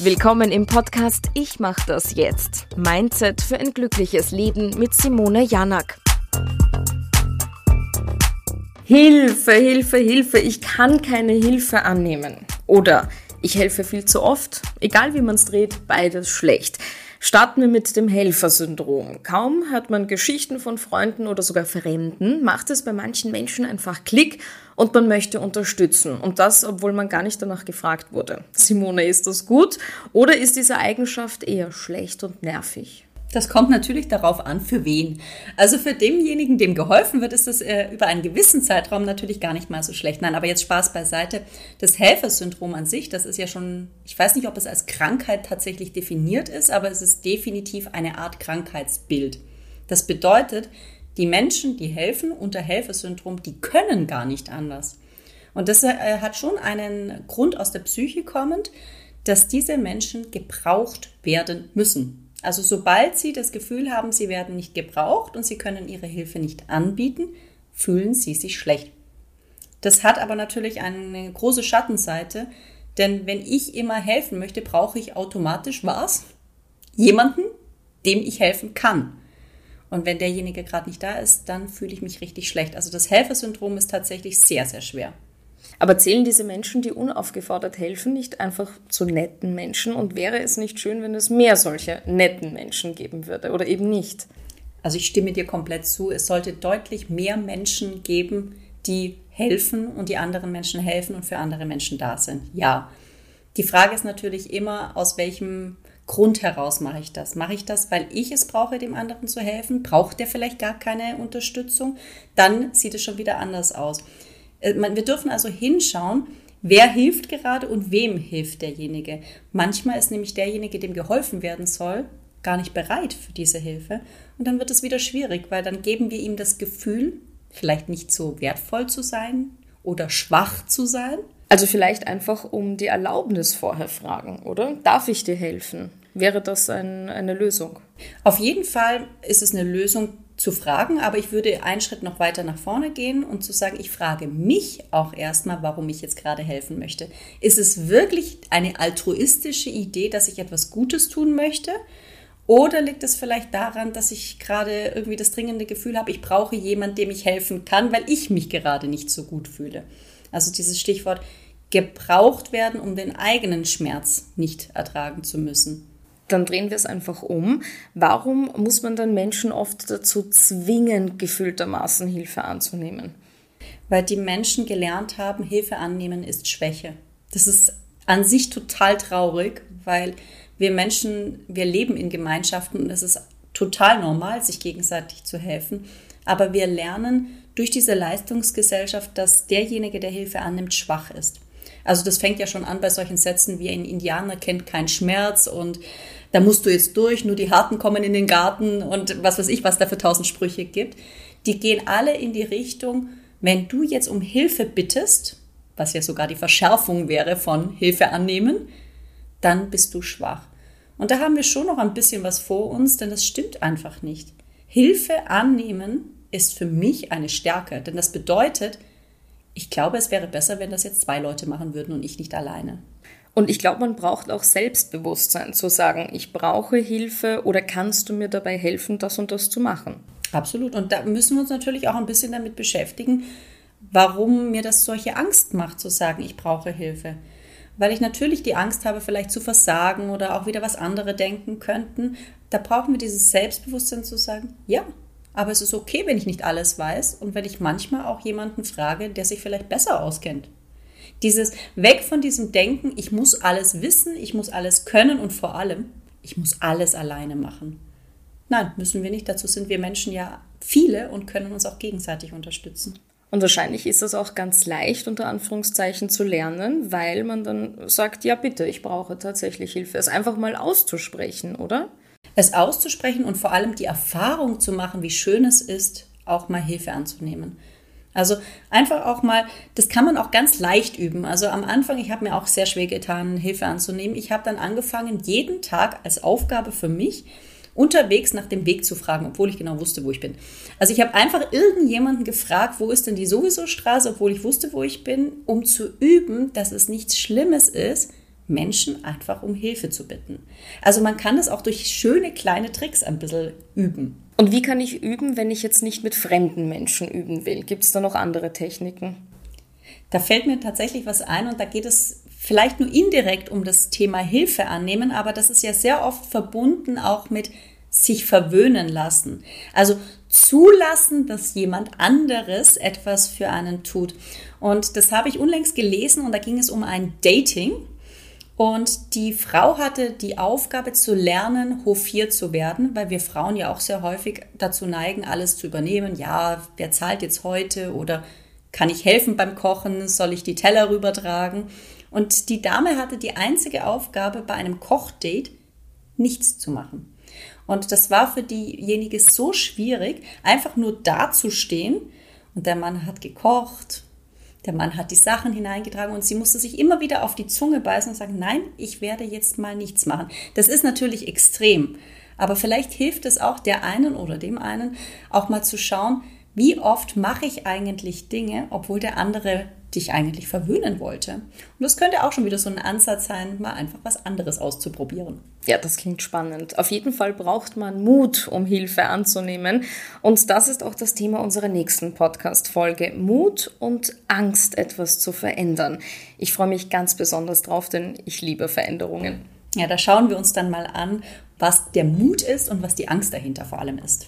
Willkommen im Podcast Ich mach das jetzt. Mindset für ein glückliches Leben mit Simone Janak. Hilfe, Hilfe, Hilfe, ich kann keine Hilfe annehmen. Oder ich helfe viel zu oft. Egal wie man es dreht, beides schlecht. Starten wir mit dem Helfersyndrom. Kaum hört man Geschichten von Freunden oder sogar Fremden, macht es bei manchen Menschen einfach Klick und man möchte unterstützen. Und das, obwohl man gar nicht danach gefragt wurde. Simone, ist das gut oder ist diese Eigenschaft eher schlecht und nervig? Das kommt natürlich darauf an, für wen. Also für denjenigen, dem geholfen wird, ist das äh, über einen gewissen Zeitraum natürlich gar nicht mal so schlecht. Nein, aber jetzt Spaß beiseite. Das Helfersyndrom an sich, das ist ja schon, ich weiß nicht, ob es als Krankheit tatsächlich definiert ist, aber es ist definitiv eine Art Krankheitsbild. Das bedeutet, die Menschen, die helfen unter Helfersyndrom, die können gar nicht anders. Und das äh, hat schon einen Grund aus der Psyche kommend, dass diese Menschen gebraucht werden müssen. Also sobald Sie das Gefühl haben, Sie werden nicht gebraucht und Sie können Ihre Hilfe nicht anbieten, fühlen Sie sich schlecht. Das hat aber natürlich eine große Schattenseite, denn wenn ich immer helfen möchte, brauche ich automatisch was? Jemanden, dem ich helfen kann. Und wenn derjenige gerade nicht da ist, dann fühle ich mich richtig schlecht. Also das Helfersyndrom ist tatsächlich sehr, sehr schwer. Aber zählen diese Menschen, die unaufgefordert helfen, nicht einfach zu netten Menschen? Und wäre es nicht schön, wenn es mehr solche netten Menschen geben würde oder eben nicht? Also ich stimme dir komplett zu. Es sollte deutlich mehr Menschen geben, die helfen und die anderen Menschen helfen und für andere Menschen da sind. Ja. Die Frage ist natürlich immer, aus welchem Grund heraus mache ich das? Mache ich das, weil ich es brauche, dem anderen zu helfen? Braucht der vielleicht gar keine Unterstützung? Dann sieht es schon wieder anders aus. Äh, wir dürfen also hinschauen, wer hilft gerade und wem hilft derjenige. Manchmal ist nämlich derjenige, dem geholfen werden soll, gar nicht bereit für diese Hilfe. Und dann wird es wieder schwierig, weil dann geben wir ihm das Gefühl, vielleicht nicht so wertvoll zu sein oder schwach zu sein. Also vielleicht einfach um die Erlaubnis vorher fragen, oder? Darf ich dir helfen? Wäre das ein, eine Lösung? Auf jeden Fall ist es eine Lösung, zu fragen, aber ich würde einen Schritt noch weiter nach vorne gehen und zu sagen, ich frage mich auch erstmal, warum ich jetzt gerade helfen möchte. Ist es wirklich eine altruistische Idee, dass ich etwas Gutes tun möchte? Oder liegt es vielleicht daran, dass ich gerade irgendwie das dringende Gefühl habe, ich brauche jemanden, dem ich helfen kann, weil ich mich gerade nicht so gut fühle? Also dieses Stichwort gebraucht werden, um den eigenen Schmerz nicht ertragen zu müssen dann drehen wir es einfach um. Warum muss man dann Menschen oft dazu zwingen, gefühltermaßen Hilfe anzunehmen? Weil die Menschen gelernt haben, Hilfe annehmen ist Schwäche. Das ist an sich total traurig, weil wir Menschen, wir leben in Gemeinschaften und es ist total normal, sich gegenseitig zu helfen. Aber wir lernen durch diese Leistungsgesellschaft, dass derjenige, der Hilfe annimmt, schwach ist. Also das fängt ja schon an bei solchen Sätzen wie ein Indianer kennt keinen Schmerz und da musst du jetzt durch, nur die Harten kommen in den Garten und was weiß ich, was da für tausend Sprüche gibt. Die gehen alle in die Richtung, wenn du jetzt um Hilfe bittest, was ja sogar die Verschärfung wäre von Hilfe annehmen, dann bist du schwach. Und da haben wir schon noch ein bisschen was vor uns, denn das stimmt einfach nicht. Hilfe annehmen ist für mich eine Stärke, denn das bedeutet, ich glaube, es wäre besser, wenn das jetzt zwei Leute machen würden und ich nicht alleine. Und ich glaube, man braucht auch Selbstbewusstsein zu sagen, ich brauche Hilfe oder kannst du mir dabei helfen, das und das zu machen. Absolut. Und da müssen wir uns natürlich auch ein bisschen damit beschäftigen, warum mir das solche Angst macht, zu sagen, ich brauche Hilfe. Weil ich natürlich die Angst habe, vielleicht zu versagen oder auch wieder was andere denken könnten. Da brauchen wir dieses Selbstbewusstsein zu sagen, ja, aber es ist okay, wenn ich nicht alles weiß und wenn ich manchmal auch jemanden frage, der sich vielleicht besser auskennt. Dieses weg von diesem Denken, ich muss alles wissen, ich muss alles können und vor allem, ich muss alles alleine machen. Nein, müssen wir nicht. Dazu sind wir Menschen ja viele und können uns auch gegenseitig unterstützen. Und wahrscheinlich ist das auch ganz leicht unter Anführungszeichen zu lernen, weil man dann sagt, ja bitte, ich brauche tatsächlich Hilfe. Es einfach mal auszusprechen, oder? Es auszusprechen und vor allem die Erfahrung zu machen, wie schön es ist, auch mal Hilfe anzunehmen. Also einfach auch mal, das kann man auch ganz leicht üben. Also am Anfang, ich habe mir auch sehr schwer getan, Hilfe anzunehmen. Ich habe dann angefangen, jeden Tag als Aufgabe für mich unterwegs nach dem Weg zu fragen, obwohl ich genau wusste, wo ich bin. Also ich habe einfach irgendjemanden gefragt, wo ist denn die sowieso Straße, obwohl ich wusste, wo ich bin, um zu üben, dass es nichts Schlimmes ist, Menschen einfach um Hilfe zu bitten. Also man kann das auch durch schöne kleine Tricks ein bisschen üben. Und wie kann ich üben, wenn ich jetzt nicht mit fremden Menschen üben will? Gibt es da noch andere Techniken? Da fällt mir tatsächlich was ein und da geht es vielleicht nur indirekt um das Thema Hilfe annehmen, aber das ist ja sehr oft verbunden auch mit sich verwöhnen lassen. Also zulassen, dass jemand anderes etwas für einen tut. Und das habe ich unlängst gelesen und da ging es um ein Dating. Und die Frau hatte die Aufgabe zu lernen, hofiert zu werden, weil wir Frauen ja auch sehr häufig dazu neigen, alles zu übernehmen. Ja, wer zahlt jetzt heute oder kann ich helfen beim Kochen? Soll ich die Teller rübertragen? Und die Dame hatte die einzige Aufgabe bei einem Kochdate, nichts zu machen. Und das war für diejenige so schwierig, einfach nur dazustehen. Und der Mann hat gekocht, der Mann hat die Sachen hineingetragen und sie musste sich immer wieder auf die Zunge beißen und sagen, nein, ich werde jetzt mal nichts machen. Das ist natürlich extrem. Aber vielleicht hilft es auch der einen oder dem einen, auch mal zu schauen, wie oft mache ich eigentlich Dinge, obwohl der andere dich eigentlich verwöhnen wollte. Und das könnte auch schon wieder so ein Ansatz sein, mal einfach was anderes auszuprobieren. Ja, das klingt spannend. Auf jeden Fall braucht man Mut, um Hilfe anzunehmen. Und das ist auch das Thema unserer nächsten Podcast-Folge. Mut und Angst, etwas zu verändern. Ich freue mich ganz besonders drauf, denn ich liebe Veränderungen. Ja, da schauen wir uns dann mal an, was der Mut ist und was die Angst dahinter vor allem ist.